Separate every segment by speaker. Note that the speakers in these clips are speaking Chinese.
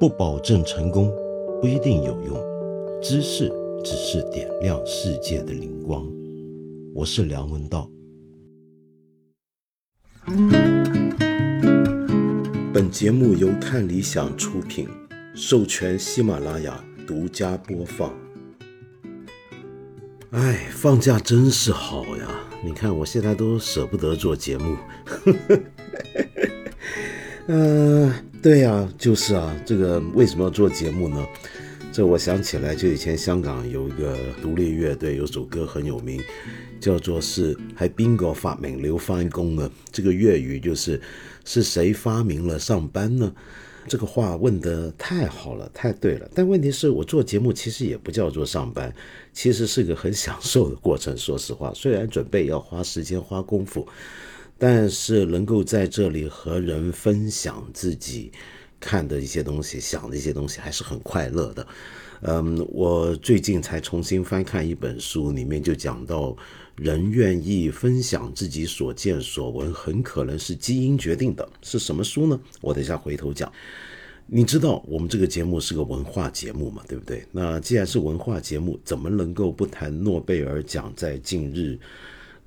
Speaker 1: 不保证成功，不一定有用。知识只是点亮世界的灵光。我是梁文道。本节目由看理想出品，授权喜马拉雅独家播放。哎，放假真是好呀！你看我现在都舍不得做节目。嗯，对呀，就是啊，这个为什么要做节目呢？这我想起来，就以前香港有一个独立乐队，有首歌很有名，叫做是还边个发明刘翻工呢？这个粤语就是是谁发明了上班呢？这个话问得太好了，太对了。但问题是我做节目其实也不叫做上班，其实是个很享受的过程。说实话，虽然准备要花时间花功夫。但是能够在这里和人分享自己看的一些东西、想的一些东西，还是很快乐的。嗯，我最近才重新翻看一本书，里面就讲到，人愿意分享自己所见所闻，很可能是基因决定的。是什么书呢？我等一下回头讲。你知道我们这个节目是个文化节目嘛？对不对？那既然是文化节目，怎么能够不谈诺贝尔奖在近日？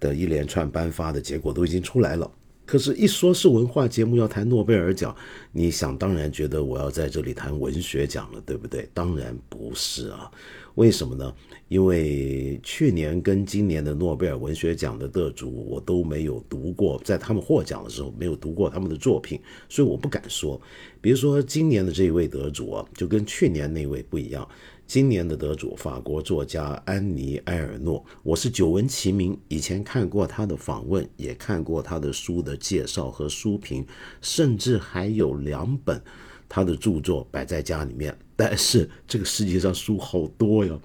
Speaker 1: 的一连串颁发的结果都已经出来了，可是，一说是文化节目要谈诺贝尔奖，你想当然觉得我要在这里谈文学奖了，对不对？当然不是啊，为什么呢？因为去年跟今年的诺贝尔文学奖的得主我都没有读过，在他们获奖的时候没有读过他们的作品，所以我不敢说。比如说今年的这一位得主啊，就跟去年那位不一样。今年的得主，法国作家安妮埃尔诺，我是久闻其名，以前看过他的访问，也看过他的书的介绍和书评，甚至还有两本他的著作摆在家里面。但是这个世界上书好多呀，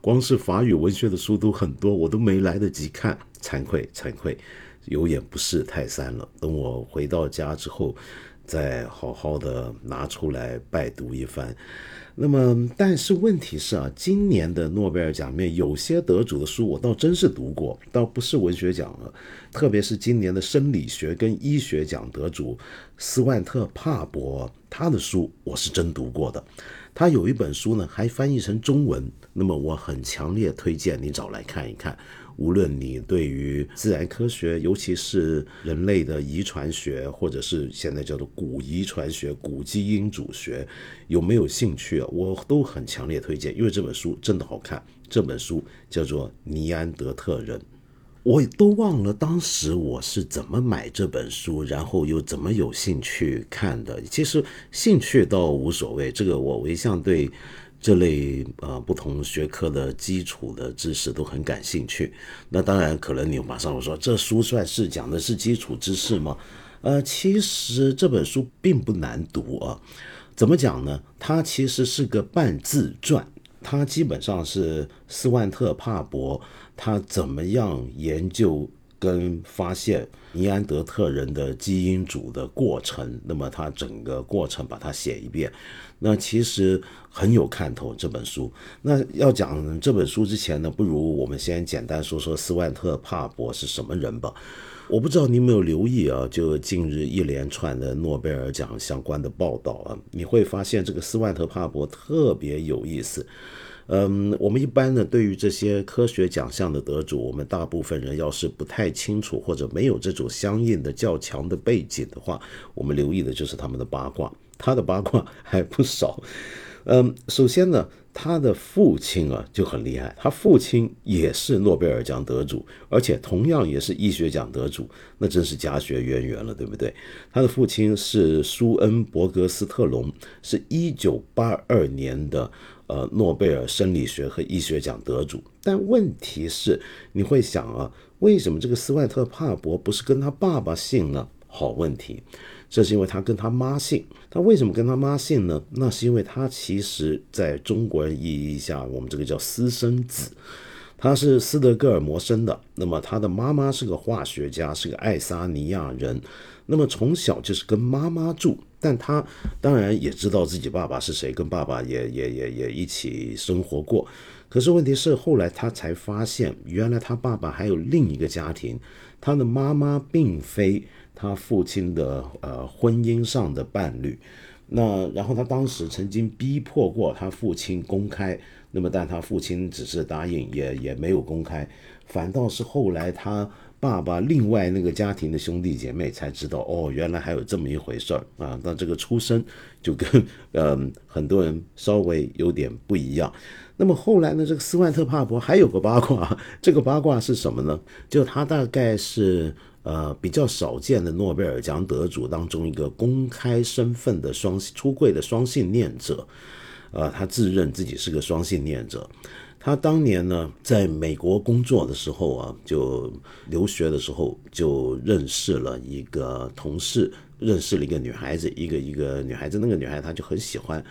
Speaker 1: 光是法语文学的书都很多，我都没来得及看，惭愧惭愧，有眼不识泰山了。等我回到家之后，再好好的拿出来拜读一番。那么，但是问题是啊，今年的诺贝尔奖里面有些得主的书，我倒真是读过，倒不是文学奖了。特别是今年的生理学跟医学奖得主斯万特·帕伯，他的书我是真读过的。他有一本书呢，还翻译成中文，那么我很强烈推荐你找来看一看。无论你对于自然科学，尤其是人类的遗传学，或者是现在叫做古遗传学、古基因组学，有没有兴趣啊？我都很强烈推荐，因为这本书真的好看。这本书叫做《尼安德特人》，我都忘了当时我是怎么买这本书，然后又怎么有兴趣看的。其实兴趣倒无所谓，这个我一向对。这类呃不同学科的基础的知识都很感兴趣。那当然，可能你马上会说，这书算是讲的是基础知识吗？呃，其实这本书并不难读啊。怎么讲呢？它其实是个半自传，它基本上是斯万特帕伯他怎么样研究跟发现尼安德特人的基因组的过程，那么他整个过程把它写一遍。那其实很有看头这本书。那要讲这本书之前呢，不如我们先简单说说斯万特帕博是什么人吧。我不知道你有没有留意啊，就近日一连串的诺贝尔奖相关的报道啊，你会发现这个斯万特帕博特别有意思。嗯，我们一般呢，对于这些科学奖项的得主，我们大部分人要是不太清楚或者没有这种相应的较强的背景的话，我们留意的就是他们的八卦。他的八卦还不少，嗯，首先呢，他的父亲啊就很厉害，他父亲也是诺贝尔奖得主，而且同样也是医学奖得主，那真是家学渊源了，对不对？他的父亲是舒恩伯格斯特隆，是一九八二年的呃诺贝尔生理学和医学奖得主。但问题是，你会想啊，为什么这个斯万特帕伯不是跟他爸爸姓呢？好问题。这是因为他跟他妈姓，他为什么跟他妈姓呢？那是因为他其实在中国人意义下，我们这个叫私生子，他是斯德哥尔摩生的。那么他的妈妈是个化学家，是个爱沙尼亚人。那么从小就是跟妈妈住，但他当然也知道自己爸爸是谁，跟爸爸也也也也一起生活过。可是问题是后来他才发现，原来他爸爸还有另一个家庭，他的妈妈并非。他父亲的呃婚姻上的伴侣，那然后他当时曾经逼迫过他父亲公开，那么但他父亲只是答应，也也没有公开，反倒是后来他。爸爸另外那个家庭的兄弟姐妹才知道哦，原来还有这么一回事儿啊！那这个出身就跟 嗯很多人稍微有点不一样。那么后来呢，这个斯万特帕伯还有个八卦，这个八卦是什么呢？就他大概是呃比较少见的诺贝尔奖得主当中一个公开身份的双出柜的双性恋者，呃，他自认自己是个双性恋者。他当年呢，在美国工作的时候啊，就留学的时候就认识了一个同事，认识了一个女孩子，一个一个女孩子，那个女孩他就很喜欢。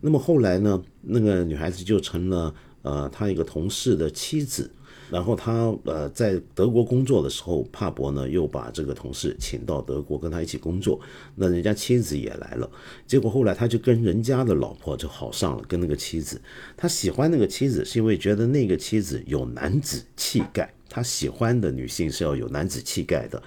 Speaker 1: 那么后来呢，那个女孩子就成了呃他一个同事的妻子。然后他呃在德国工作的时候，帕博呢又把这个同事请到德国跟他一起工作，那人家妻子也来了，结果后来他就跟人家的老婆就好上了，跟那个妻子，他喜欢那个妻子是因为觉得那个妻子有男子气概，他喜欢的女性是要有男子气概的，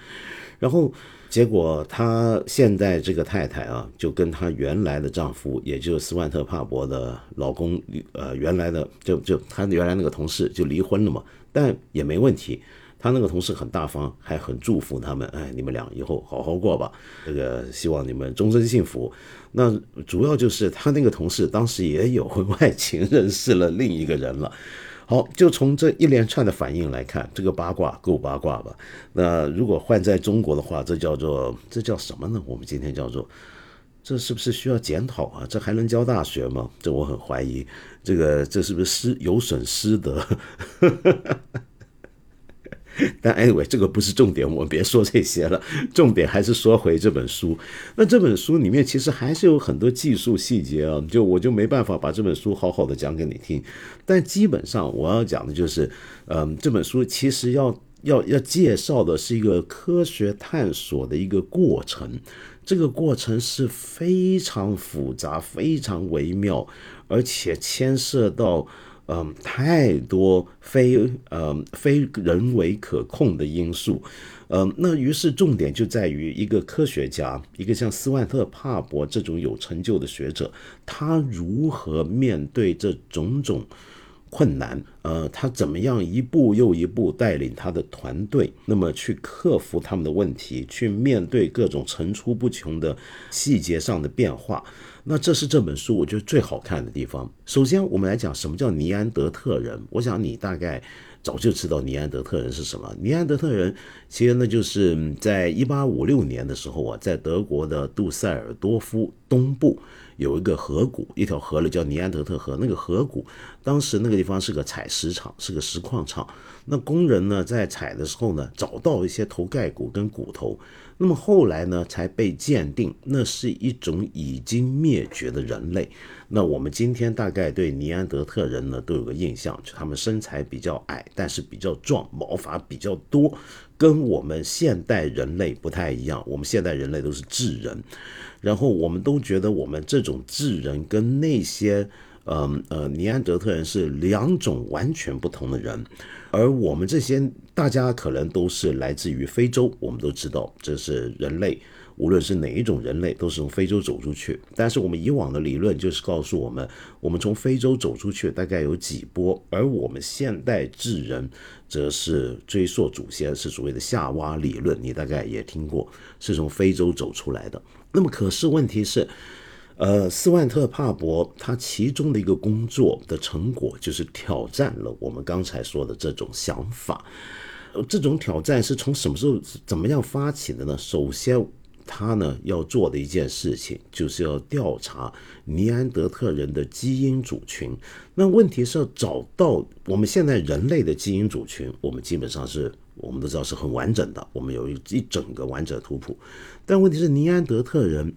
Speaker 1: 然后。结果，他现在这个太太啊，就跟她原来的丈夫，也就是斯万特帕伯的老公，呃，原来的就就他原来那个同事就离婚了嘛。但也没问题，他那个同事很大方，还很祝福他们，哎，你们俩以后好好过吧，这个希望你们终身幸福。那主要就是他那个同事当时也有婚外情，认识了另一个人了。好，就从这一连串的反应来看，这个八卦够八卦吧？那如果换在中国的话，这叫做这叫什么呢？我们今天叫做，这是不是需要检讨啊？这还能教大学吗？这我很怀疑，这个这是不是师有损师德？但 anyway，这个不是重点，我们别说这些了。重点还是说回这本书。那这本书里面其实还是有很多技术细节啊，就我就没办法把这本书好好的讲给你听。但基本上我要讲的就是，嗯，这本书其实要要要介绍的是一个科学探索的一个过程，这个过程是非常复杂、非常微妙，而且牵涉到。嗯，太多非呃非人为可控的因素，嗯，那于是重点就在于一个科学家，一个像斯万特帕伯这种有成就的学者，他如何面对这种种困难，呃，他怎么样一步又一步带领他的团队，那么去克服他们的问题，去面对各种层出不穷的细节上的变化。那这是这本书我觉得最好看的地方。首先，我们来讲什么叫尼安德特人。我想你大概早就知道尼安德特人是什么。尼安德特人其实呢，就是在一八五六年的时候啊，在德国的杜塞尔多夫东部有一个河谷，一条河呢叫尼安德特河。那个河谷当时那个地方是个采石场，是个石矿场。那工人呢在采的时候呢，找到一些头盖骨跟骨头。那么后来呢，才被鉴定，那是一种已经灭绝的人类。那我们今天大概对尼安德特人呢都有个印象，就他们身材比较矮，但是比较壮，毛发比较多，跟我们现代人类不太一样。我们现代人类都是智人，然后我们都觉得我们这种智人跟那些。嗯呃，尼安德特人是两种完全不同的人，而我们这些大家可能都是来自于非洲，我们都知道这是人类，无论是哪一种人类，都是从非洲走出去。但是我们以往的理论就是告诉我们，我们从非洲走出去大概有几波，而我们现代智人则是追溯祖先，是所谓的夏娃理论，你大概也听过，是从非洲走出来的。那么可是问题是。呃，斯万特帕伯他其中的一个工作的成果就是挑战了我们刚才说的这种想法。这种挑战是从什么时候怎么样发起的呢？首先，他呢要做的一件事情就是要调查尼安德特人的基因组群。那问题是要找到我们现在人类的基因组群，我们基本上是我们都知道是很完整的，我们有一一整个完整的图谱。但问题是尼安德特人。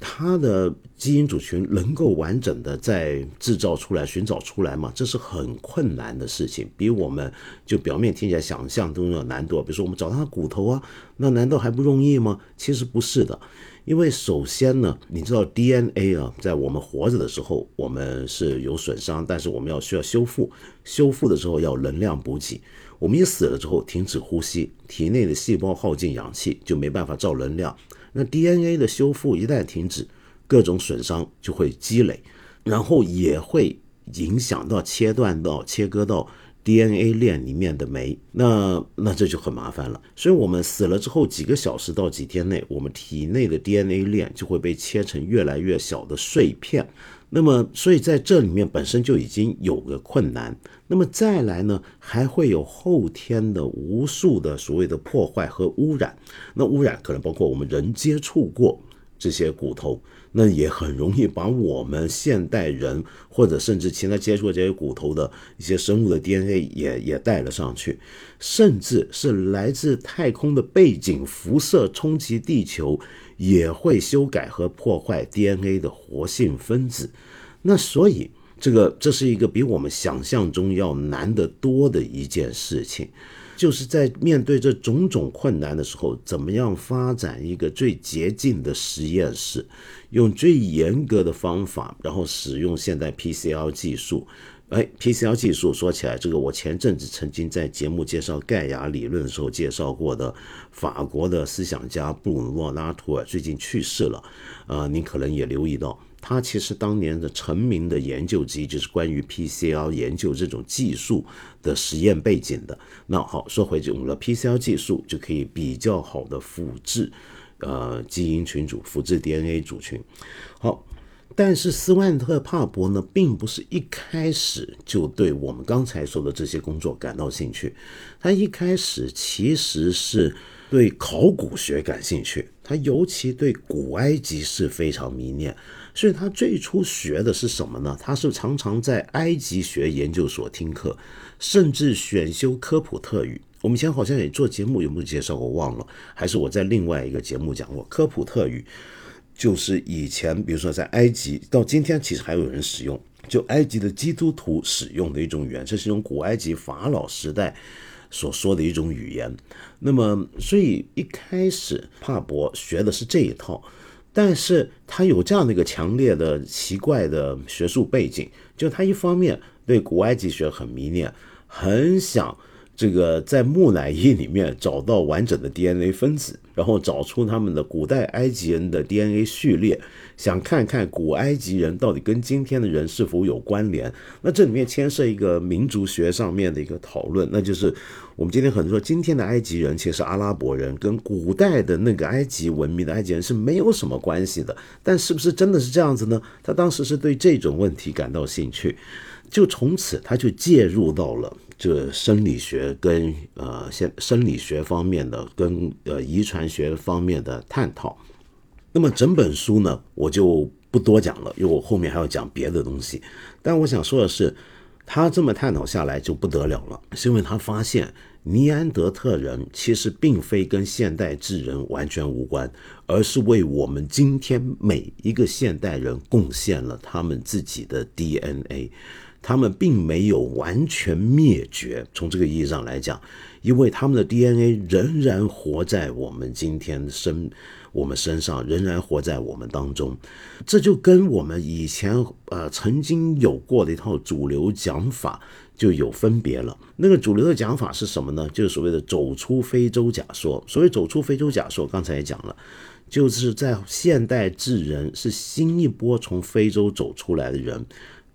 Speaker 1: 它的基因组群能够完整的再制造出来、寻找出来吗？这是很困难的事情，比我们就表面听起来想象中要难度。比如说，我们找它的骨头啊，那难道还不容易吗？其实不是的，因为首先呢，你知道 DNA 啊，在我们活着的时候，我们是有损伤，但是我们要需要修复，修复的时候要能量补给。我们一死了之后，停止呼吸，体内的细胞耗尽氧气，就没办法造能量。那 DNA 的修复一旦停止，各种损伤就会积累，然后也会影响到切断到切割到 DNA 链里面的酶，那那这就很麻烦了。所以我们死了之后几个小时到几天内，我们体内的 DNA 链就会被切成越来越小的碎片。那么，所以在这里面本身就已经有个困难。那么再来呢，还会有后天的无数的所谓的破坏和污染。那污染可能包括我们人接触过这些骨头，那也很容易把我们现代人或者甚至其他接触这些骨头的一些生物的 DNA 也也带了上去，甚至是来自太空的背景辐射冲击地球。也会修改和破坏 DNA 的活性分子，那所以这个这是一个比我们想象中要难得多的一件事情，就是在面对这种种困难的时候，怎么样发展一个最洁净的实验室，用最严格的方法，然后使用现代 PCR 技术。哎，PCR 技术说起来，这个我前阵子曾经在节目介绍盖亚理论的时候介绍过的，法国的思想家布鲁诺·拉图尔最近去世了，呃，您可能也留意到，他其实当年的成名的研究之一就是关于 PCR 研究这种技术的实验背景的。那好，说回用了 PCR 技术就可以比较好的复制，呃，基因群组，复制 DNA 组群。好。但是斯万特帕伯呢，并不是一开始就对我们刚才说的这些工作感到兴趣。他一开始其实是对考古学感兴趣，他尤其对古埃及是非常迷恋。所以他最初学的是什么呢？他是常常在埃及学研究所听课，甚至选修科普特语。我们以前好像也做节目有没有介绍过？忘了，还是我在另外一个节目讲过科普特语。就是以前，比如说在埃及，到今天其实还有人使用，就埃及的基督徒使用的一种语言，这是一种古埃及法老时代所说的一种语言。那么，所以一开始帕博学的是这一套，但是他有这样的一个强烈的、奇怪的学术背景，就他一方面对古埃及学很迷恋，很想。这个在木乃伊里面找到完整的 DNA 分子，然后找出他们的古代埃及人的 DNA 序列，想看看古埃及人到底跟今天的人是否有关联。那这里面牵涉一个民族学上面的一个讨论，那就是我们今天很多说，今天的埃及人其实是阿拉伯人跟古代的那个埃及文明的埃及人是没有什么关系的。但是不是真的是这样子呢？他当时是对这种问题感到兴趣，就从此他就介入到了。这生理学跟呃现生理学方面的跟呃遗传学方面的探讨，那么整本书呢我就不多讲了，因为我后面还要讲别的东西。但我想说的是，他这么探讨下来就不得了了，是因为他发现尼安德特人其实并非跟现代智人完全无关，而是为我们今天每一个现代人贡献了他们自己的 DNA。他们并没有完全灭绝，从这个意义上来讲，因为他们的 DNA 仍然活在我们今天身我们身上，仍然活在我们当中。这就跟我们以前呃曾经有过的一套主流讲法就有分别了。那个主流的讲法是什么呢？就是所谓的走出非洲假说。所谓走出非洲假说，刚才也讲了，就是在现代智人是新一波从非洲走出来的人。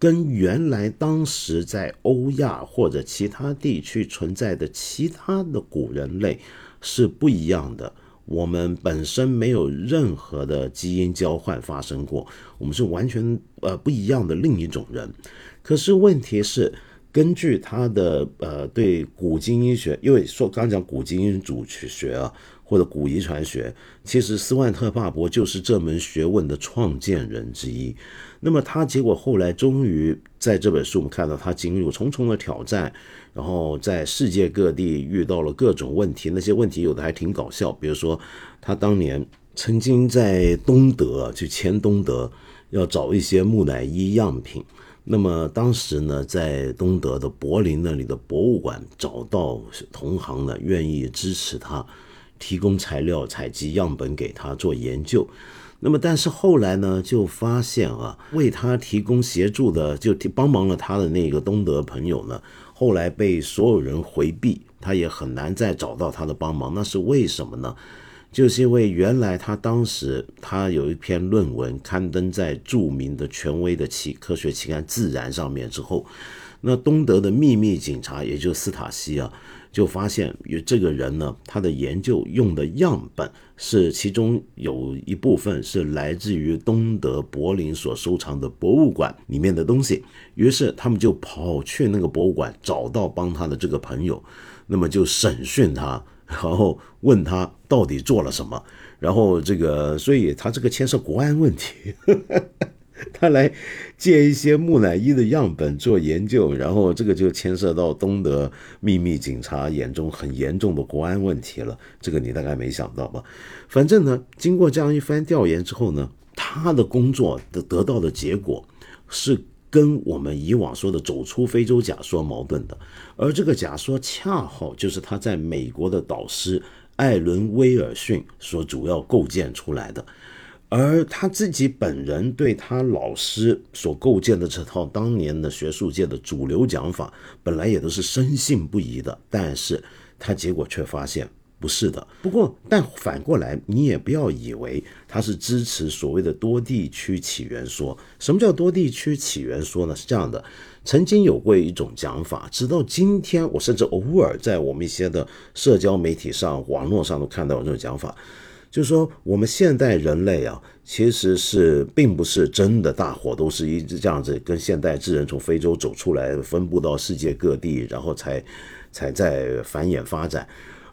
Speaker 1: 跟原来当时在欧亚或者其他地区存在的其他的古人类是不一样的。我们本身没有任何的基因交换发生过，我们是完全呃不一样的另一种人。可是问题是，根据他的呃对古基因学，因为说刚讲古基因组学啊。或者古遗传学，其实斯万特帕伯就是这门学问的创建人之一。那么他结果后来终于在这本书，我们看到他经历重重的挑战，然后在世界各地遇到了各种问题。那些问题有的还挺搞笑，比如说他当年曾经在东德去前东德要找一些木乃伊样品，那么当时呢，在东德的柏林那里的博物馆找到同行呢，愿意支持他。提供材料、采集样本给他做研究，那么但是后来呢，就发现啊，为他提供协助的，就帮忙了他的那个东德朋友呢，后来被所有人回避，他也很难再找到他的帮忙。那是为什么呢？就是因为原来他当时他有一篇论文刊登在著名的权威的期科学期刊《自然》上面之后，那东德的秘密警察，也就是斯塔西啊。就发现有这个人呢，他的研究用的样本是其中有一部分是来自于东德柏林所收藏的博物馆里面的东西。于是他们就跑去那个博物馆，找到帮他的这个朋友，那么就审讯他，然后问他到底做了什么。然后这个，所以他这个牵涉国安问题。他来借一些木乃伊的样本做研究，然后这个就牵涉到东德秘密警察眼中很严重的国安问题了。这个你大概没想到吧？反正呢，经过这样一番调研之后呢，他的工作的得到的结果是跟我们以往说的走出非洲假说矛盾的，而这个假说恰好就是他在美国的导师艾伦威尔逊所主要构建出来的。而他自己本人对他老师所构建的这套当年的学术界的主流讲法，本来也都是深信不疑的，但是他结果却发现不是的。不过，但反过来，你也不要以为他是支持所谓的多地区起源说。什么叫多地区起源说呢？是这样的，曾经有过一种讲法，直到今天，我甚至偶尔在我们一些的社交媒体上、网络上都看到这种讲法。就是说，我们现代人类啊，其实是并不是真的大伙都是一直这样子，跟现代智人从非洲走出来，分布到世界各地，然后才才在繁衍发展，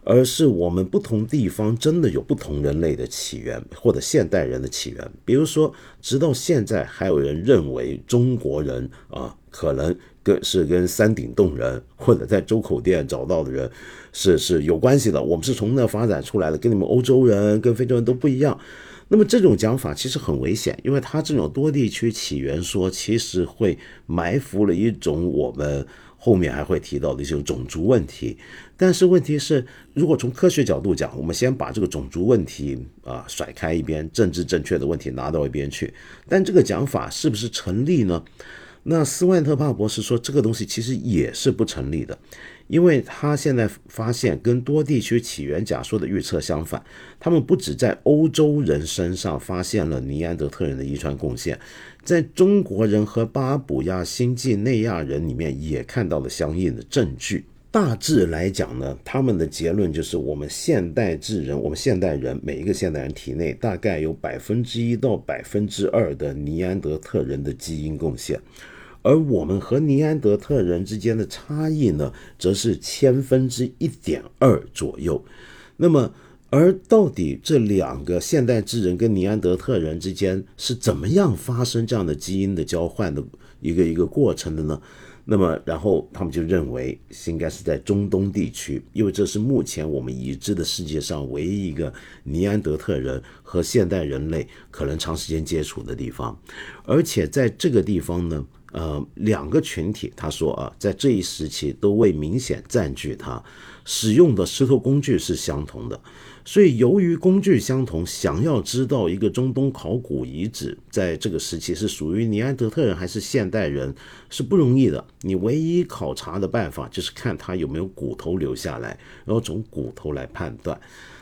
Speaker 1: 而是我们不同地方真的有不同人类的起源，或者现代人的起源。比如说，直到现在还有人认为中国人啊，可能跟是跟山顶洞人或者在周口店找到的人。是是有关系的，我们是从那发展出来的，跟你们欧洲人、跟非洲人都不一样。那么这种讲法其实很危险，因为它这种多地区起源说，其实会埋伏了一种我们后面还会提到的一种种族问题。但是问题是，如果从科学角度讲，我们先把这个种族问题啊甩开一边，政治正确的问题拿到一边去。但这个讲法是不是成立呢？那斯万特帕博士说，这个东西其实也是不成立的。因为他现在发现跟多地区起源假说的预测相反，他们不止在欧洲人身上发现了尼安德特人的遗传贡献，在中国人和巴布亚新几内亚人里面也看到了相应的证据。大致来讲呢，他们的结论就是，我们现代智人，我们现代人每一个现代人体内大概有百分之一到百分之二的尼安德特人的基因贡献。而我们和尼安德特人之间的差异呢，则是千分之一点二左右。那么，而到底这两个现代智人跟尼安德特人之间是怎么样发生这样的基因的交换的一个一个过程的呢？那么，然后他们就认为应该是在中东地区，因为这是目前我们已知的世界上唯一一个尼安德特人和现代人类可能长时间接触的地方，而且在这个地方呢。呃，两个群体，他说啊，在这一时期都未明显占据它，使用的石头工具是相同的，所以由于工具相同，想要知道一个中东考古遗址在这个时期是属于尼安德特人还是现代人是不容易的。你唯一考察的办法就是看他有没有骨头留下来，然后从骨头来判断。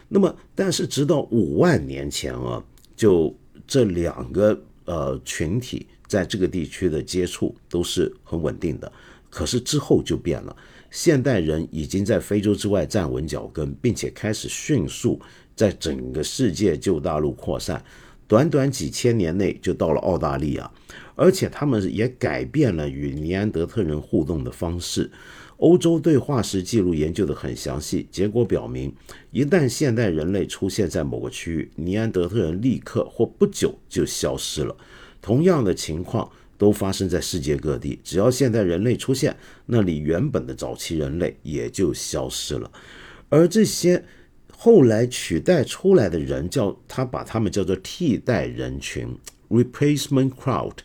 Speaker 1: 那么，但是直到五万年前啊，就这两个呃群体。在这个地区的接触都是很稳定的，可是之后就变了。现代人已经在非洲之外站稳脚跟，并且开始迅速在整个世界旧大陆扩散，短短几千年内就到了澳大利亚，而且他们也改变了与尼安德特人互动的方式。欧洲对化石记录研究的很详细，结果表明，一旦现代人类出现在某个区域，尼安德特人立刻或不久就消失了。同样的情况都发生在世界各地，只要现代人类出现，那里原本的早期人类也就消失了。而这些后来取代出来的人，叫他把他们叫做替代人群 （replacement crowd）。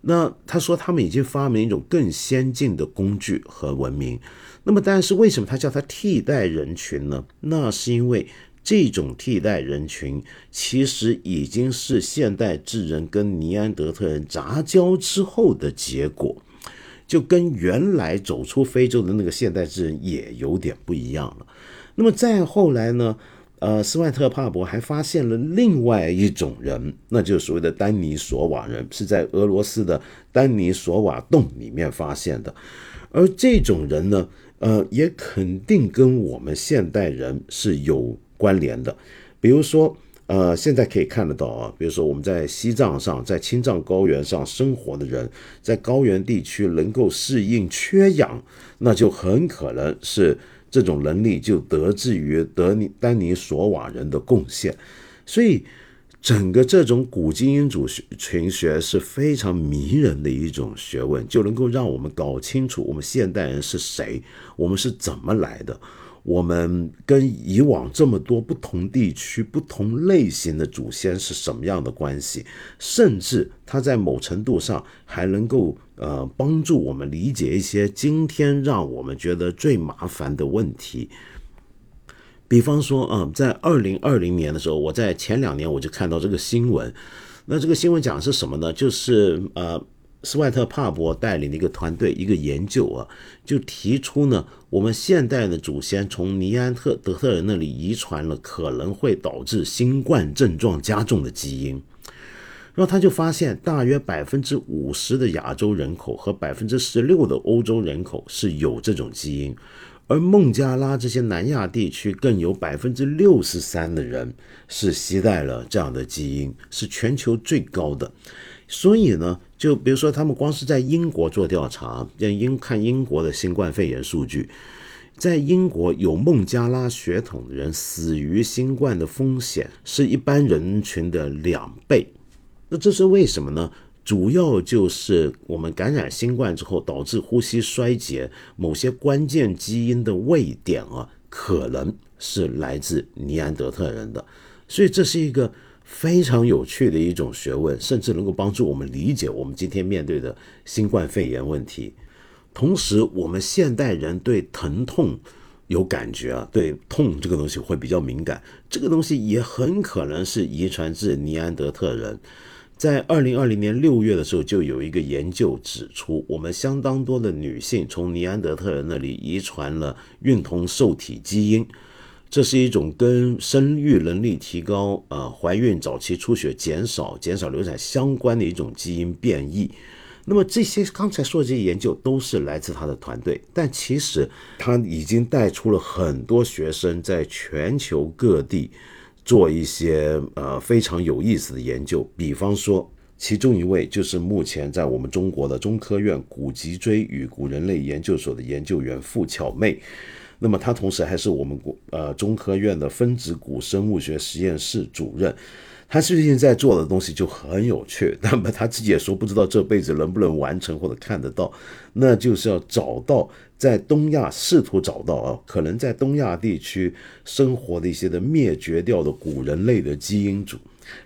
Speaker 1: 那他说他们已经发明一种更先进的工具和文明。那么，但是为什么他叫他替代人群呢？那是因为。这种替代人群其实已经是现代智人跟尼安德特人杂交之后的结果，就跟原来走出非洲的那个现代智人也有点不一样了。那么再后来呢？呃，斯万特帕伯还发现了另外一种人，那就是所谓的丹尼索瓦人，是在俄罗斯的丹尼索瓦洞里面发现的。而这种人呢，呃，也肯定跟我们现代人是有关联的。比如说，呃，现在可以看得到啊，比如说我们在西藏上，在青藏高原上生活的人，在高原地区能够适应缺氧，那就很可能是。这种能力就得自于德尼丹尼索瓦人的贡献，所以整个这种古基因组群学是非常迷人的一种学问，就能够让我们搞清楚我们现代人是谁，我们是怎么来的。我们跟以往这么多不同地区、不同类型的祖先是什么样的关系？甚至它在某程度上还能够呃帮助我们理解一些今天让我们觉得最麻烦的问题。比方说，嗯，在二零二零年的时候，我在前两年我就看到这个新闻。那这个新闻讲的是什么呢？就是呃。斯外特帕伯带领的一个团队，一个研究啊，就提出呢，我们现代的祖先从尼安特德特人那里遗传了可能会导致新冠症状加重的基因，然后他就发现，大约百分之五十的亚洲人口和百分之十六的欧洲人口是有这种基因，而孟加拉这些南亚地区更有百分之六十三的人是携带了这样的基因，是全球最高的。所以呢，就比如说，他们光是在英国做调查，让英看英国的新冠肺炎数据，在英国有孟加拉血统的人死于新冠的风险是一般人群的两倍。那这是为什么呢？主要就是我们感染新冠之后导致呼吸衰竭，某些关键基因的位点啊，可能是来自尼安德特人的。所以这是一个。非常有趣的一种学问，甚至能够帮助我们理解我们今天面对的新冠肺炎问题。同时，我们现代人对疼痛有感觉啊，对痛这个东西会比较敏感。这个东西也很可能是遗传自尼安德特人。在二零二零年六月的时候，就有一个研究指出，我们相当多的女性从尼安德特人那里遗传了孕酮受体基因。这是一种跟生育能力提高、呃，怀孕早期出血减少、减少流产相关的一种基因变异。那么这些刚才说的这些研究都是来自他的团队，但其实他已经带出了很多学生在全球各地做一些呃非常有意思的研究。比方说，其中一位就是目前在我们中国的中科院古脊椎与古人类研究所的研究员付巧妹。那么他同时还是我们国呃中科院的分子古生物学实验室主任，他最近在做的东西就很有趣。那么他自己也说不知道这辈子能不能完成或者看得到，那就是要找到在东亚试图找到啊，可能在东亚地区生活的一些的灭绝掉的古人类的基因组，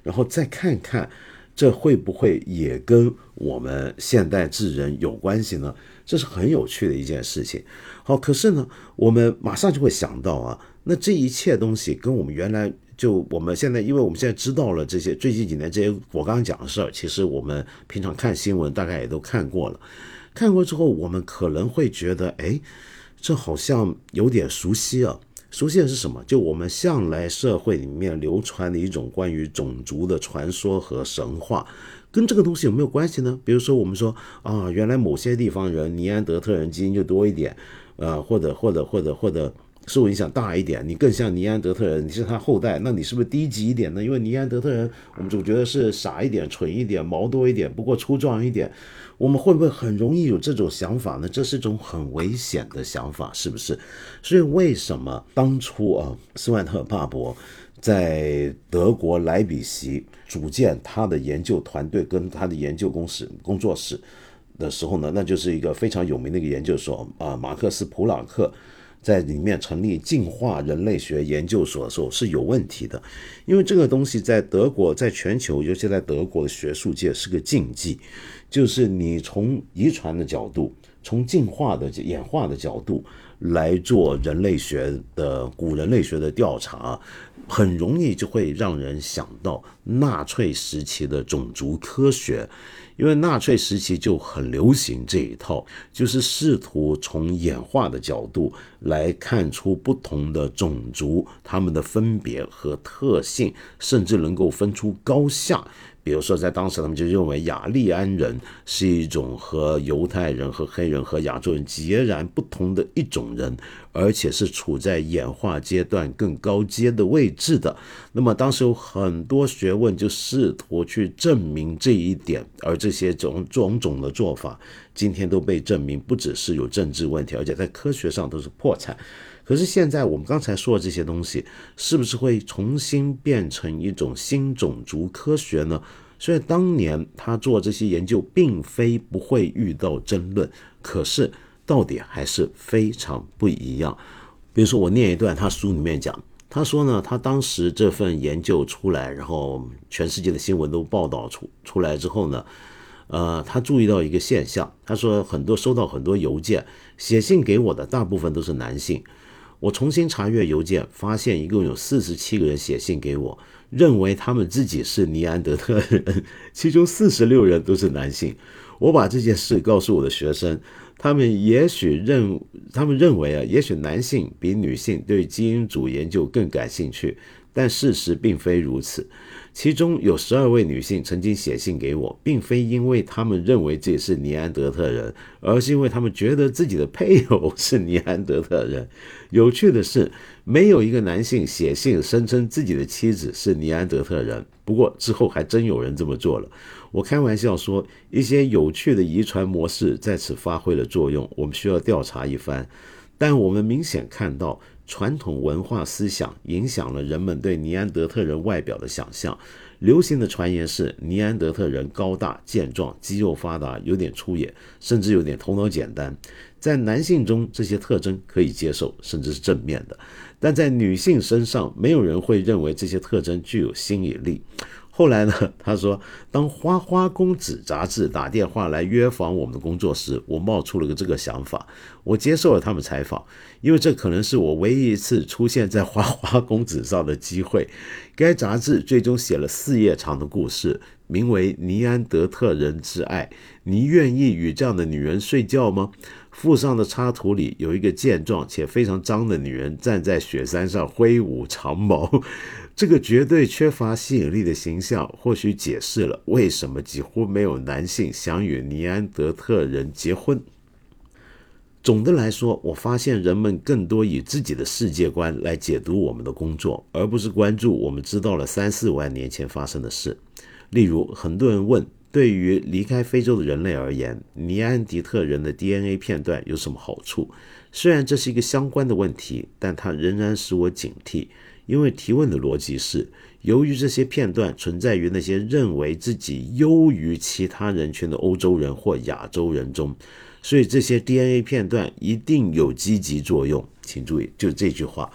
Speaker 1: 然后再看看这会不会也跟我们现代智人有关系呢？这是很有趣的一件事情。好，可是呢，我们马上就会想到啊，那这一切东西跟我们原来就我们现在，因为我们现在知道了这些最近几年这些我刚刚讲的事儿，其实我们平常看新闻大概也都看过了。看过之后，我们可能会觉得，哎，这好像有点熟悉啊。熟悉的是什么？就我们向来社会里面流传的一种关于种族的传说和神话。跟这个东西有没有关系呢？比如说，我们说啊，原来某些地方人尼安德特人基因就多一点，呃，或者或者或者或者受影响大一点，你更像尼安德特人，你是他后代，那你是不是低级一点呢？因为尼安德特人，我们总觉得是傻一点、蠢一点、毛多一点，不过粗壮一点。我们会不会很容易有这种想法呢？这是一种很危险的想法，是不是？所以为什么当初啊，斯万特帕伯？在德国莱比锡组建他的研究团队跟他的研究公司工作室的时候呢，那就是一个非常有名的一个研究所啊，马克思普朗克在里面成立进化人类学研究所的时候是有问题的，因为这个东西在德国，在全球，尤其在德国的学术界是个禁忌，就是你从遗传的角度，从进化的演化的角度。来做人类学的古人类学的调查，很容易就会让人想到纳粹时期的种族科学。因为纳粹时期就很流行这一套，就是试图从演化的角度来看出不同的种族他们的分别和特性，甚至能够分出高下。比如说，在当时他们就认为雅利安人是一种和犹太人、和黑人、和亚洲人截然不同的一种人，而且是处在演化阶段更高阶的位置的。那么当时有很多学问就试图去证明这一点，而这些种种种的做法，今天都被证明不只是有政治问题，而且在科学上都是破产。可是现在我们刚才说的这些东西，是不是会重新变成一种新种族科学呢？所以当年他做这些研究，并非不会遇到争论，可是到底还是非常不一样。比如说，我念一段他书里面讲，他说呢，他当时这份研究出来，然后全世界的新闻都报道出出来之后呢，呃，他注意到一个现象，他说很多收到很多邮件，写信给我的大部分都是男性。我重新查阅邮件，发现一共有四十七个人写信给我。认为他们自己是尼安德特人，其中四十六人都是男性。我把这件事告诉我的学生，他们也许认，他们认为啊，也许男性比女性对基因组研究更感兴趣，但事实并非如此。其中有十二位女性曾经写信给我，并非因为她们认为自己是尼安德特人，而是因为她们觉得自己的配偶是尼安德特人。有趣的是，没有一个男性写信声称自己的妻子是尼安德特人。不过之后还真有人这么做了。我开玩笑说，一些有趣的遗传模式在此发挥了作用，我们需要调查一番。但我们明显看到。传统文化思想影响了人们对尼安德特人外表的想象。流行的传言是，尼安德特人高大健壮、肌肉发达、有点粗野，甚至有点头脑简单。在男性中，这些特征可以接受，甚至是正面的；但在女性身上，没有人会认为这些特征具有吸引力。后来呢？他说，当《花花公子》杂志打电话来约访我们的工作时，我冒出了个这个想法。我接受了他们采访，因为这可能是我唯一一次出现在《花花公子》上的机会。该杂志最终写了四页长的故事，名为《尼安德特人之爱》。你愿意与这样的女人睡觉吗？附上的插图里有一个健壮且非常脏的女人站在雪山上挥舞长矛。这个绝对缺乏吸引力的形象，或许解释了为什么几乎没有男性想与尼安德特人结婚。总的来说，我发现人们更多以自己的世界观来解读我们的工作，而不是关注我们知道了三四万年前发生的事。例如，很多人问：对于离开非洲的人类而言，尼安迪特人的 DNA 片段有什么好处？虽然这是一个相关的问题，但它仍然使我警惕。因为提问的逻辑是，由于这些片段存在于那些认为自己优于其他人群的欧洲人或亚洲人中，所以这些 DNA 片段一定有积极作用。请注意，就这句话。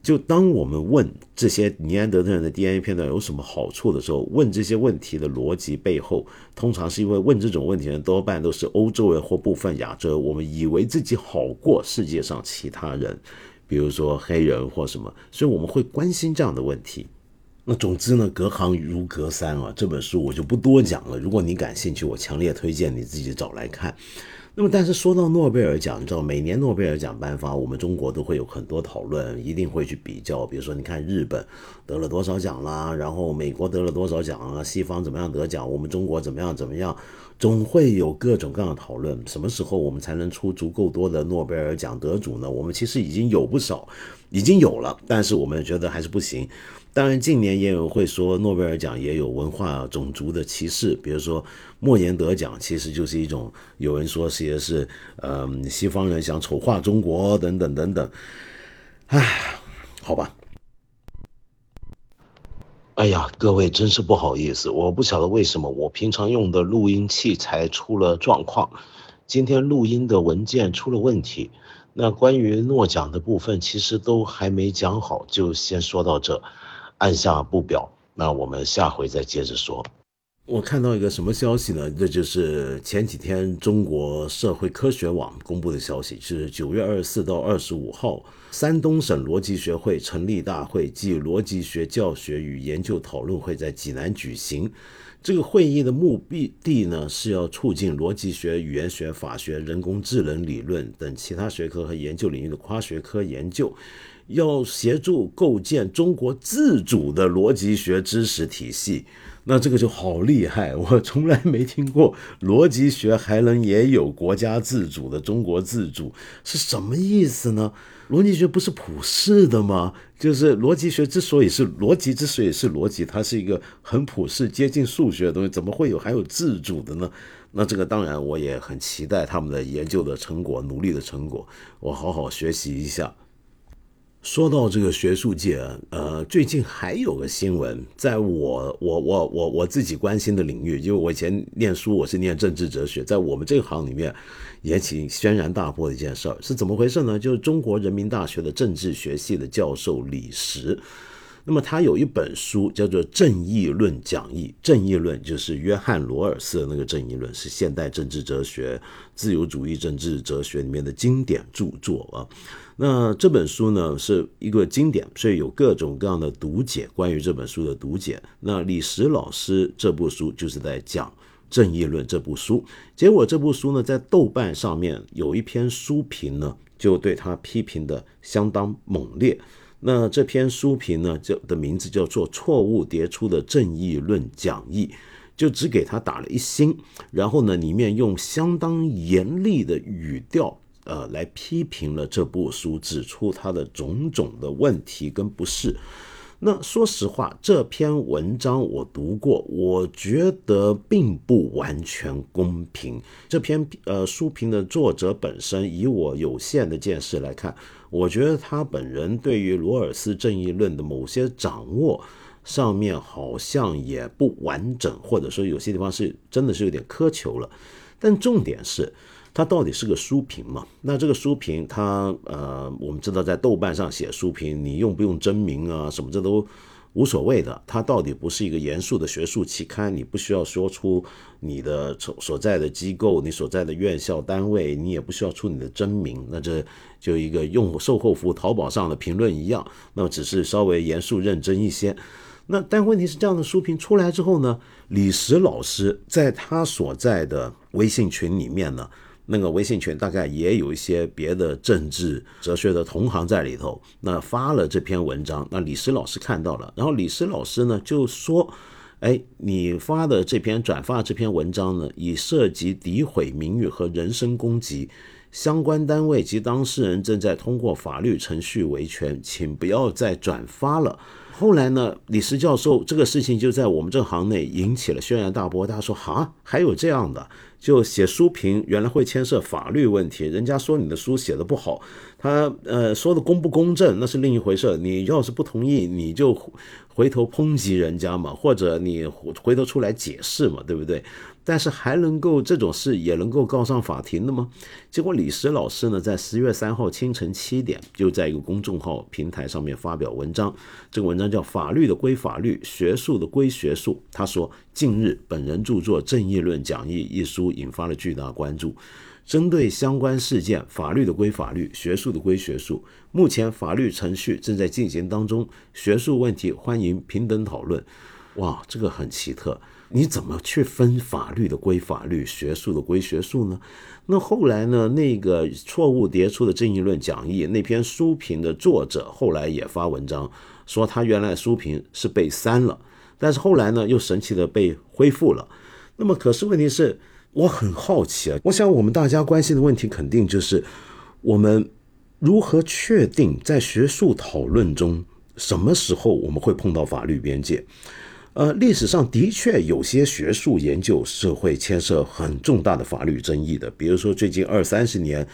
Speaker 1: 就当我们问这些尼安德特人的 DNA 片段有什么好处的时候，问这些问题的逻辑背后，通常是因为问这种问题的人多半都是欧洲人或部分亚洲人，我们以为自己好过世界上其他人。比如说黑人或什么，所以我们会关心这样的问题。那总之呢，隔行如隔山啊，这本书我就不多讲了。如果你感兴趣，我强烈推荐你自己找来看。那么，但是说到诺贝尔奖，你知道每年诺贝尔奖颁发，我们中国都会有很多讨论，一定会去比较。比如说，你看日本得了多少奖啦，然后美国得了多少奖啊，西方怎么样得奖，我们中国怎么样怎么样，总会有各种各样的讨论。什么时候我们才能出足够多的诺贝尔奖得主呢？我们其实已经有不少，已经有了，但是我们觉得还是不行。当然，近年也有会说诺贝尔奖也有文化种族的歧视，比如说莫言得奖其实就是一种，有人说是也是，嗯，西方人想丑化中国等等等等。唉，好吧。哎呀，各位真是不好意思，我不晓得为什么我平常用的录音器材出了状况，今天录音的文件出了问题。那关于诺奖的部分其实都还没讲好，就先说到这。按下不表，那我们下回再接着说。我看到一个什么消息呢？这就是前几天中国社会科学网公布的消息，是九月二十四到二十五号，山东省逻辑学会成立大会暨逻辑学教学与研究讨论会在济南举行。这个会议的目的地呢，是要促进逻辑学、语言学、法学、人工智能理论等其他学科和研究领域的跨学科研究。要协助构建中国自主的逻辑学知识体系，那这个就好厉害。我从来没听过逻辑学还能也有国家自主的中国自主是什么意思呢？逻辑学不是普世的吗？就是逻辑学之所以是逻辑，之所以是逻辑，它是一个很普世、接近数学的东西，怎么会有还有自主的呢？那这个当然我也很期待他们的研究的成果、努力的成果，我好好学习一下。说到这个学术界，呃，最近还有个新闻，在我我我我我自己关心的领域，因为我以前念书，我是念政治哲学，在我们这个行里面引起轩然大波的一件事儿，是怎么回事呢？就是中国人民大学的政治学系的教授李石。那么他有一本书叫做《正义论讲义》，正义论就是约翰罗尔斯的那个正义论，是现代政治哲学、自由主义政治哲学里面的经典著作啊。那这本书呢是一个经典，所以有各种各样的读解，关于这本书的读解。那李石老师这部书就是在讲《正义论》这部书，结果这部书呢在豆瓣上面有一篇书评呢，就对他批评的相当猛烈。那这篇书评呢，就的名字叫做《错误迭出的正义论讲义》，就只给他打了一星，然后呢，里面用相当严厉的语调，呃，来批评了这部书，指出它的种种的问题跟不适。那说实话，这篇文章我读过，我觉得并不完全公平。这篇呃书评的作者本身，以我有限的见识来看，我觉得他本人对于罗尔斯正义论的某些掌握上面好像也不完整，或者说有些地方是真的是有点苛求了。但重点是。它到底是个书评嘛？那这个书评，它呃，我们知道在豆瓣上写书评，你用不用真名啊？什么这都无所谓的。它到底不是一个严肃的学术期刊，你不需要说出你的所所在的机构、你所在的院校单位，你也不需要出你的真名。那这就一个用售后服务淘宝上的评论一样，那么只是稍微严肃认真一些。那但问题是，这样的书评出来之后呢，李石老师在他所在的微信群里面呢。那个微信群大概也有一些别的政治哲学的同行在里头，那发了这篇文章，那李斯老师看到了，然后李斯老师呢就说：“哎，你发的这篇转发这篇文章呢，已涉及诋毁名誉和人身攻击，相关单位及当事人正在通过法律程序维权，请不要再转发了。”后来呢，李斯教授这个事情就在我们这行内引起了轩然大波，大家说：“哈，还有这样的。”就写书评，原来会牵涉法律问题。人家说你的书写的不好，他呃说的公不公正那是另一回事。你要是不同意，你就回头抨击人家嘛，或者你回头出来解释嘛，对不对？但是还能够这种事也能够告上法庭的吗？结果李石老师呢，在十月三号清晨七点，就在一个公众号平台上面发表文章。这个文章叫《法律的归法律，学术的归学术》。他说，近日本人著作《正义论讲义》一书引发了巨大关注。针对相关事件，法律的归法律，学术的归学术。目前法律程序正在进行当中，学术问题欢迎平等讨论。哇，这个很奇特。你怎么去分法律的归法律，学术的归学术呢？那后来呢？那个错误迭出的正义论讲义那篇书评的作者后来也发文章说，他原来书评是被删了，但是后来呢又神奇的被恢复了。那么可是问题是，我很好奇啊，我想我们大家关心的问题肯定就是我们如何确定在学术讨论中什么时候我们会碰到法律边界。呃，历史上的确有些学术研究是会牵涉很重大的法律争议的，比如说最近二三十年，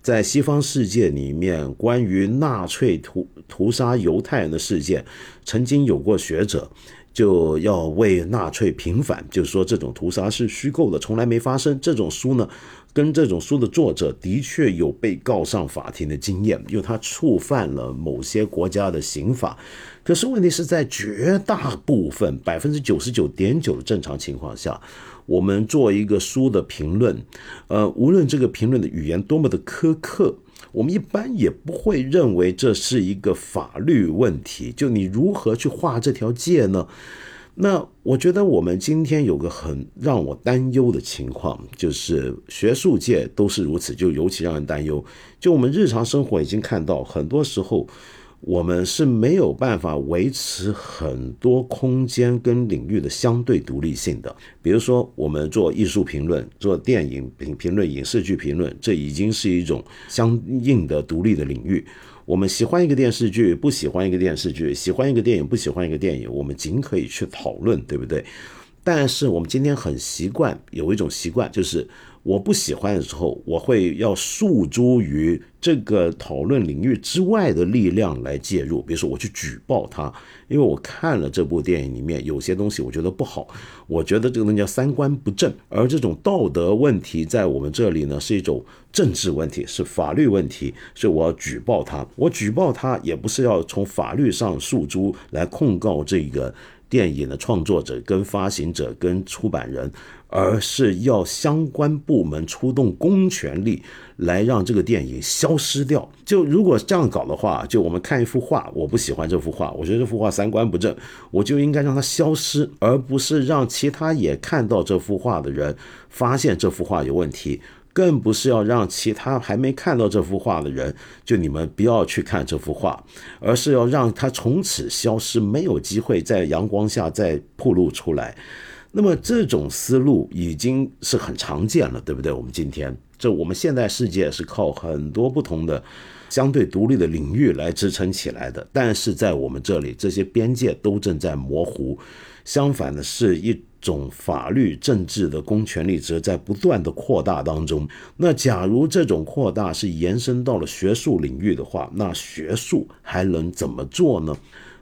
Speaker 1: 在西方世界里面，关于纳粹屠屠杀犹太人的事件，曾经有过学者就要为纳粹平反，就是说这种屠杀是虚构的，从来没发生。这种书呢，跟这种书的作者的确有被告上法庭的经验，因为他触犯了某些国家的刑法。可是问题是在绝大部分百分之九十九点九的正常情况下，我们做一个书的评论，呃，无论这个评论的语言多么的苛刻。我们一般也不会认为这是一个法律问题，就你如何去画这条界呢？那我觉得我们今天有个很让我担忧的情况，就是学术界都是如此，就尤其让人担忧。就我们日常生活已经看到，很多时候。我们是没有办法维持很多空间跟领域的相对独立性的。比如说，我们做艺术评论、做电影评评论、影视剧评论，这已经是一种相应的独立的领域。我们喜欢一个电视剧，不喜欢一个电视剧；喜欢一个电影，不喜欢一个电影，我们仅可以去讨论，对不对？但是我们今天很习惯有一种习惯，就是我不喜欢的时候，我会要诉诸于这个讨论领域之外的力量来介入。比如说，我去举报他，因为我看了这部电影里面有些东西我觉得不好，我觉得这个东西叫三观不正。而这种道德问题在我们这里呢，是一种政治问题，是法律问题，所以我要举报他。我举报他也不是要从法律上诉诸来控告这个。电影的创作者、跟发行者、跟出版人，而是要相关部门出动公权力来让这个电影消失掉。就如果这样搞的话，就我们看一幅画，我不喜欢这幅画，我觉得这幅画三观不正，我就应该让它消失，而不是让其他也看到这幅画的人发现这幅画有问题。更不是要让其他还没看到这幅画的人，就你们不要去看这幅画，而是要让它从此消失，没有机会在阳光下再暴露出来。那么这种思路已经是很常见了，对不对？我们今天这我们现代世界是靠很多不同的相对独立的领域来支撑起来的，但是在我们这里，这些边界都正在模糊。相反的是一。种法律政治的公权力则在不断的扩大当中。那假如这种扩大是延伸到了学术领域的话，那学术还能怎么做呢？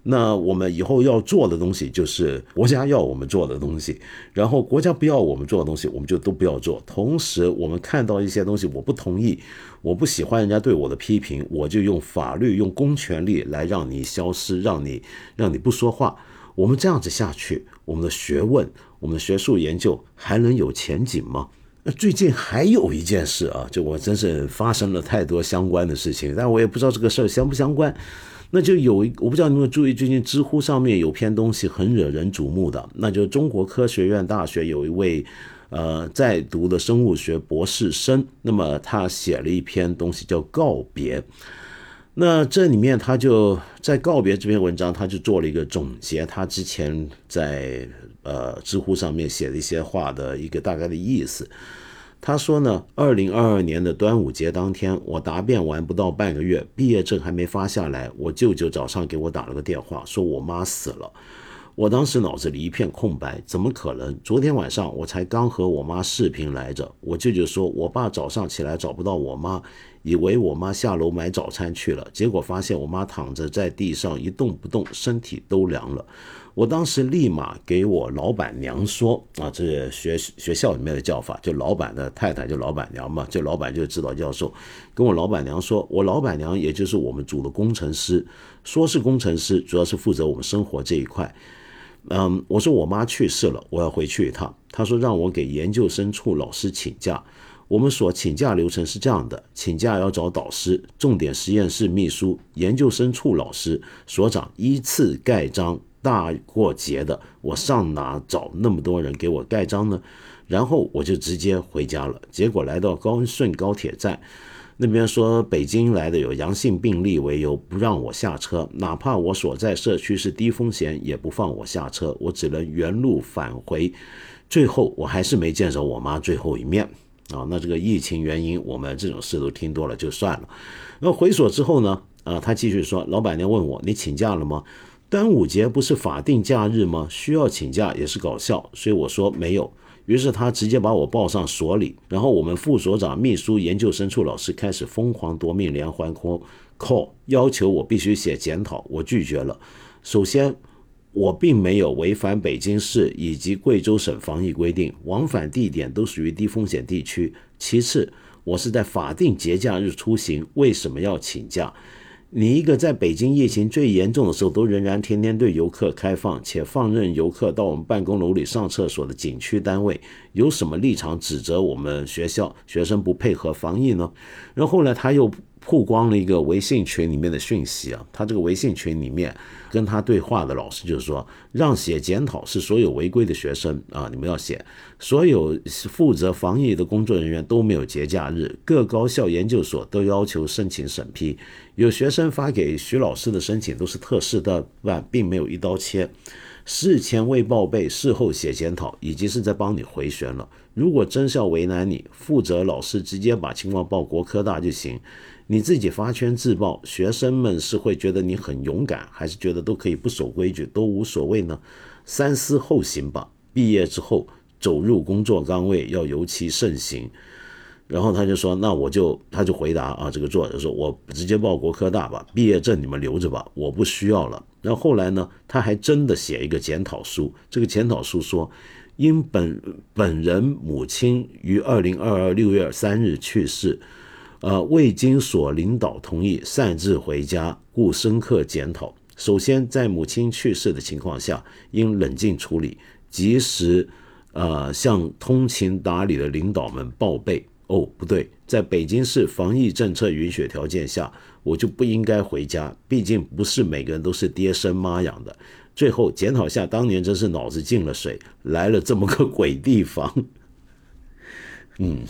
Speaker 1: 那我们以后要做的东西就是国家要我们做的东西，然后国家不要我们做的东西，我们就都不要做。同时，我们看到一些东西，我不同意，我不喜欢人家对我的批评，我就用法律、用公权力来让你消失，让你让你不说话。我们这样子下去，我们的学问。我们的学术研究还能有前景吗？那最近还有一件事啊，就我真是发生了太多相关的事情，但我也不知道这个事儿相不相关。那就有一，我不知道你们注意，最近知乎上面有篇东西很惹人瞩目的，那就是中国科学院大学有一位呃在读的生物学博士生，那么他写了一篇东西叫《告别》。那这里面他就在告别这篇文章，他就做了一个总结，他之前在呃知乎上面写的一些话的一个大概的意思。他说呢，二零二二年的端午节当天，我答辩完不到半个月，毕业证还没发下来，我舅舅早上给我打了个电话，说我妈死了。我当时脑子里一片空白，怎么可能？昨天晚上我才刚和我妈视频来着。我舅舅说，我爸早上起来找不到我妈，以为我妈下楼买早餐去了，结果发现我妈躺着在地上一动不动，身体都凉了。我当时立马给我老板娘说，啊，这学学校里面的叫法，就老板的太太就老板娘嘛，就老板就是指导教授，跟我老板娘说，我老板娘也就是我们组的工程师，说是工程师，主要是负责我们生活这一块。嗯，我说我妈去世了，我要回去一趟。他说让我给研究生处老师请假。我们所请假流程是这样的：请假要找导师、重点实验室秘书、研究生处老师、所长依次盖章。大过节的，我上哪找那么多人给我盖章呢？然后我就直接回家了。结果来到高顺高铁站。那边说北京来的有阳性病例为由不让我下车，哪怕我所在社区是低风险，也不放我下车，我只能原路返回。最后我还是没见着我妈最后一面啊！那这个疫情原因，我们这种事都听多了就算了。那回所之后呢？啊，他继续说，老板娘问我你请假了吗？端午节不是法定假日吗？需要请假也是搞笑，所以我说没有。于是他直接把我抱上所里，然后我们副所长、秘书、研究生处老师开始疯狂夺命连环 call，要求我必须写检讨。我拒绝了。首先，我并没有违反北京市以及贵州省防疫规定，往返地点都属于低风险地区。其次，我是在法定节假日出行，为什么要请假？你一个在北京疫情最严重的时候都仍然天天对游客开放，且放任游客到我们办公楼里上厕所的景区单位，有什么立场指责我们学校学生不配合防疫呢？然后后来他又。曝光了一个微信群里面的讯息啊，他这个微信群里面跟他对话的老师就是说，让写检讨是所有违规的学生啊，你们要写，所有负责防疫的工作人员都没有节假日，各高校研究所都要求申请审批，有学生发给徐老师的申请都是特事特办，并没有一刀切，事前未报备，事后写检讨，已经是在帮你回旋了。如果真是要为难你，负责老师直接把情况报国科大就行。你自己发圈自爆，学生们是会觉得你很勇敢，还是觉得都可以不守规矩，都无所谓呢？三思后行吧。毕业之后走入工作岗位要尤其慎行。然后他就说：“那我就……”他就回答啊，这个作者说：“我直接报国科大吧，毕业证你们留着吧，我不需要了。”然后后来呢，他还真的写一个检讨书。这个检讨书说，因本本人母亲于二零二二六月三日去世。呃，未经所领导同意擅自回家，故深刻检讨。首先，在母亲去世的情况下，应冷静处理，及时呃向通情达理的领导们报备。哦，不对，在北京市防疫政策允许条件下，我就不应该回家。毕竟不是每个人都是爹生妈养的。最后检讨下，当年真是脑子进了水，来了这么个 鬼地方。嗯。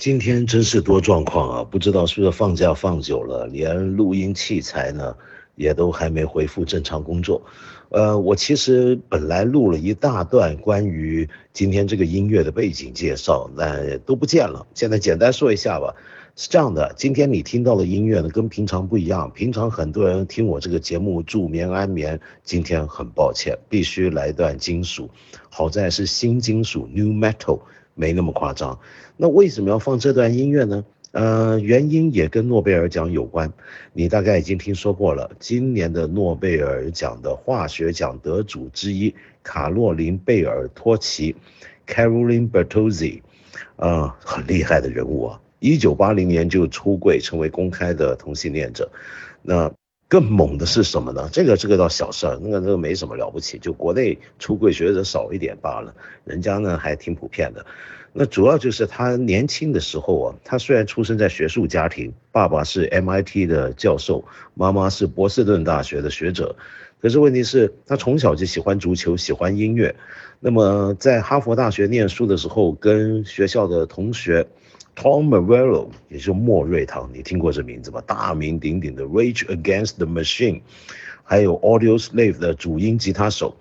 Speaker 1: 今天真是多状况啊！不知道是不是放假放久了，连录音器材呢也都还没恢复正常工作。呃，我其实本来录了一大段关于今天这个音乐的背景介绍，那都不见了。现在简单说一下吧。是这样的，今天你听到的音乐呢跟平常不一样。平常很多人听我这个节目助眠安眠，今天很抱歉，必须来段金属。好在是新金属 （New Metal）。没那么夸张，那为什么要放这段音乐呢？呃，原因也跟诺贝尔奖有关。你大概已经听说过了，今年的诺贝尔奖的化学奖得主之一卡洛琳·贝尔托奇 （Caroline Bertozzi），啊，很厉害的人物啊。一九八零年就出柜成为公开的同性恋者。那更猛的是什么呢？这个这个倒小事儿，那个那个没什么了不起，就国内出柜学者少一点罢了，人家呢还挺普遍的。那主要就是他年轻的时候啊，他虽然出生在学术家庭，爸爸是 MIT 的教授，妈妈是波士顿大学的学者，可是问题是，他从小就喜欢足球，喜欢音乐。那么在哈佛大学念书的时候，跟学校的同学。Tom Morello，也就是莫瑞堂，你听过这名字吧？大名鼎鼎的 Rage Against the Machine，还有 Audio Slave 的主音吉他手，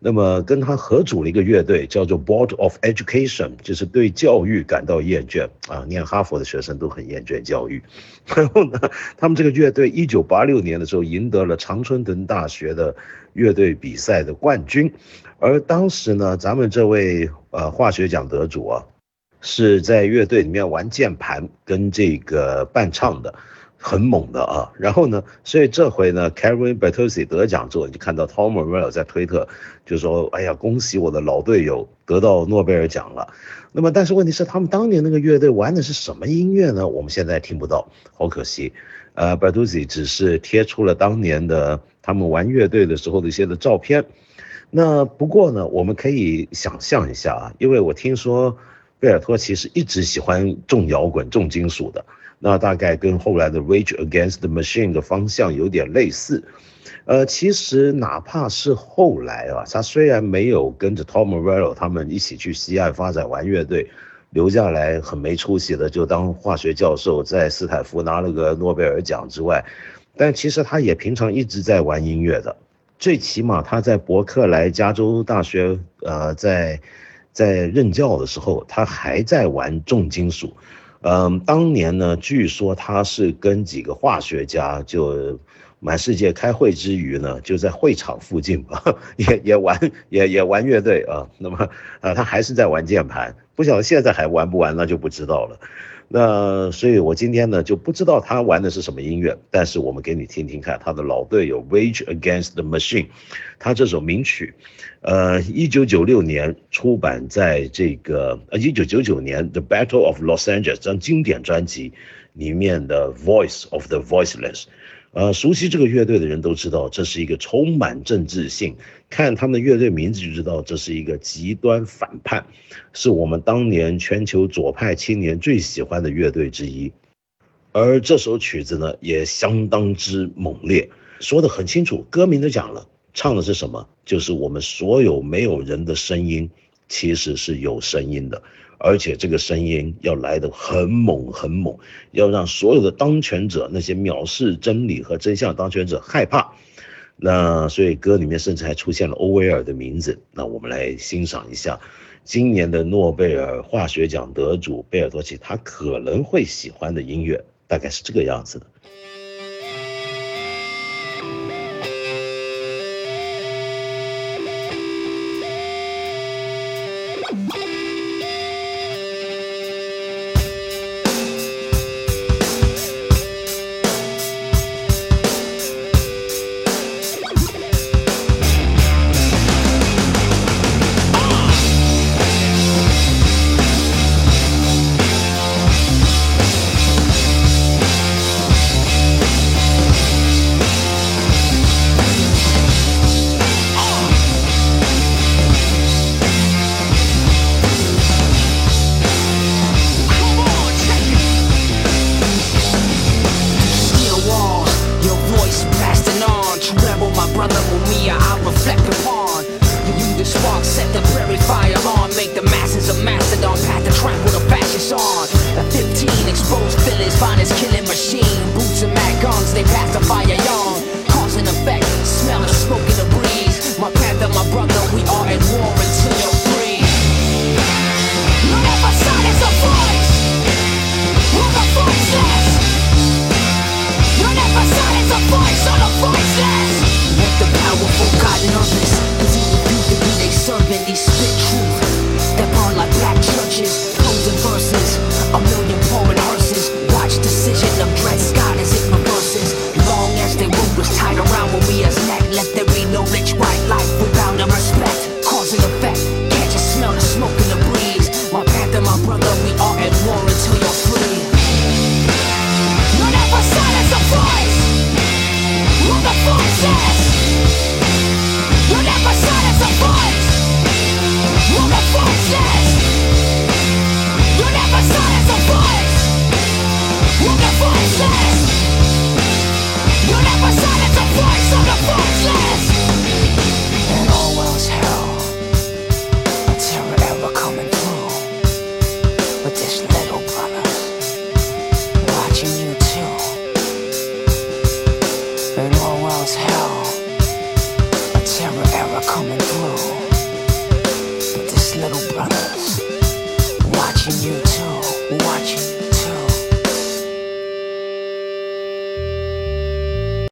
Speaker 1: 那么跟他合组了一个乐队，叫做 Board of Education，就是对教育感到厌倦啊，念哈佛的学生都很厌倦教育。然后呢，他们这个乐队一九八六年的时候赢得了常春藤大学的乐队比赛的冠军，而当时呢，咱们这位呃化学奖得主啊。是在乐队里面玩键盘跟这个伴唱的，很猛的啊。然后呢，所以这回呢，Karen b e t o s i 得奖之后，你就看到 Tom Morello 在推特就说：“哎呀，恭喜我的老队友得到诺贝尔奖了。”那么，但是问题是，他们当年那个乐队玩的是什么音乐呢？我们现在听不到，好可惜。呃 b e t o s i 只是贴出了当年的他们玩乐队的时候的一些的照片。那不过呢，我们可以想象一下啊，因为我听说。贝尔托奇是一直喜欢重摇滚、重金属的，那大概跟后来的 Rage Against the Machine 的方向有点类似。呃，其实哪怕是后来啊，他虽然没有跟着 Tom Morello 他们一起去西岸发展玩乐队，留下来很没出息的就当化学教授，在斯坦福拿了个诺贝尔奖之外，但其实他也平常一直在玩音乐的，最起码他在伯克莱加州大学，呃，在。在任教的时候，他还在玩重金属。嗯，当年呢，据说他是跟几个化学家就满世界开会之余呢，就在会场附近吧，也也玩也也玩乐队啊。那么，啊，他还是在玩键盘，不晓得现在还玩不玩，那就不知道了。那所以，我今天呢就不知道他玩的是什么音乐，但是我们给你听听看他的老队友 Wage Against the Machine，他这首名曲，呃，一九九六年出版在这个呃一九九九年 The Battle of Los Angeles 这张经典专辑里面的 Voice of the Voiceless。呃，熟悉这个乐队的人都知道，这是一个充满政治性。看他们的乐队名字就知道，这是一个极端反叛，是我们当年全球左派青年最喜欢的乐队之一。而这首曲子呢，也相当之猛烈，说的很清楚，歌名都讲了，唱的是什么？就是我们所有没有人的声音，其实是有声音的。而且这个声音要来的很猛很猛，要让所有的当权者那些藐视真理和真相当权者害怕。那所以歌里面甚至还出现了欧威尔的名字。那我们来欣赏一下今年的诺贝尔化学奖得主贝尔多奇他可能会喜欢的音乐，大概是这个样子的。